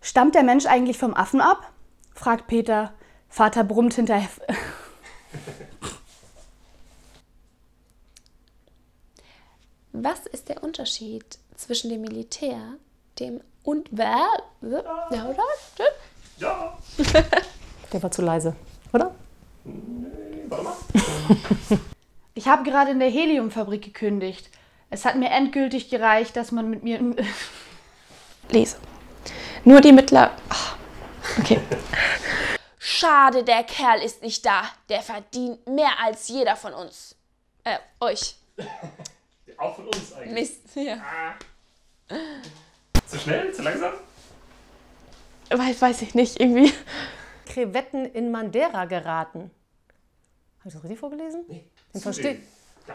Stammt der Mensch eigentlich vom Affen ab? fragt Peter. Vater brummt hinterher. Was ist der Unterschied zwischen dem Militär, dem und wer? Ja, oder? Ja. Der war zu leise, oder? Warte mal. Ich habe gerade in der Heliumfabrik gekündigt. Es hat mir endgültig gereicht, dass man mit mir. Lese. Nur die Mittler. Ach, okay. Schade, der Kerl ist nicht da. Der verdient mehr als jeder von uns. Äh, euch. Auch von uns eigentlich. Mist. Ja. Zu schnell? Zu langsam? Weiß, weiß ich nicht, irgendwie. Krevetten in Mandera geraten. Habe ich das richtig vorgelesen? Nee. Den Zu verstehe.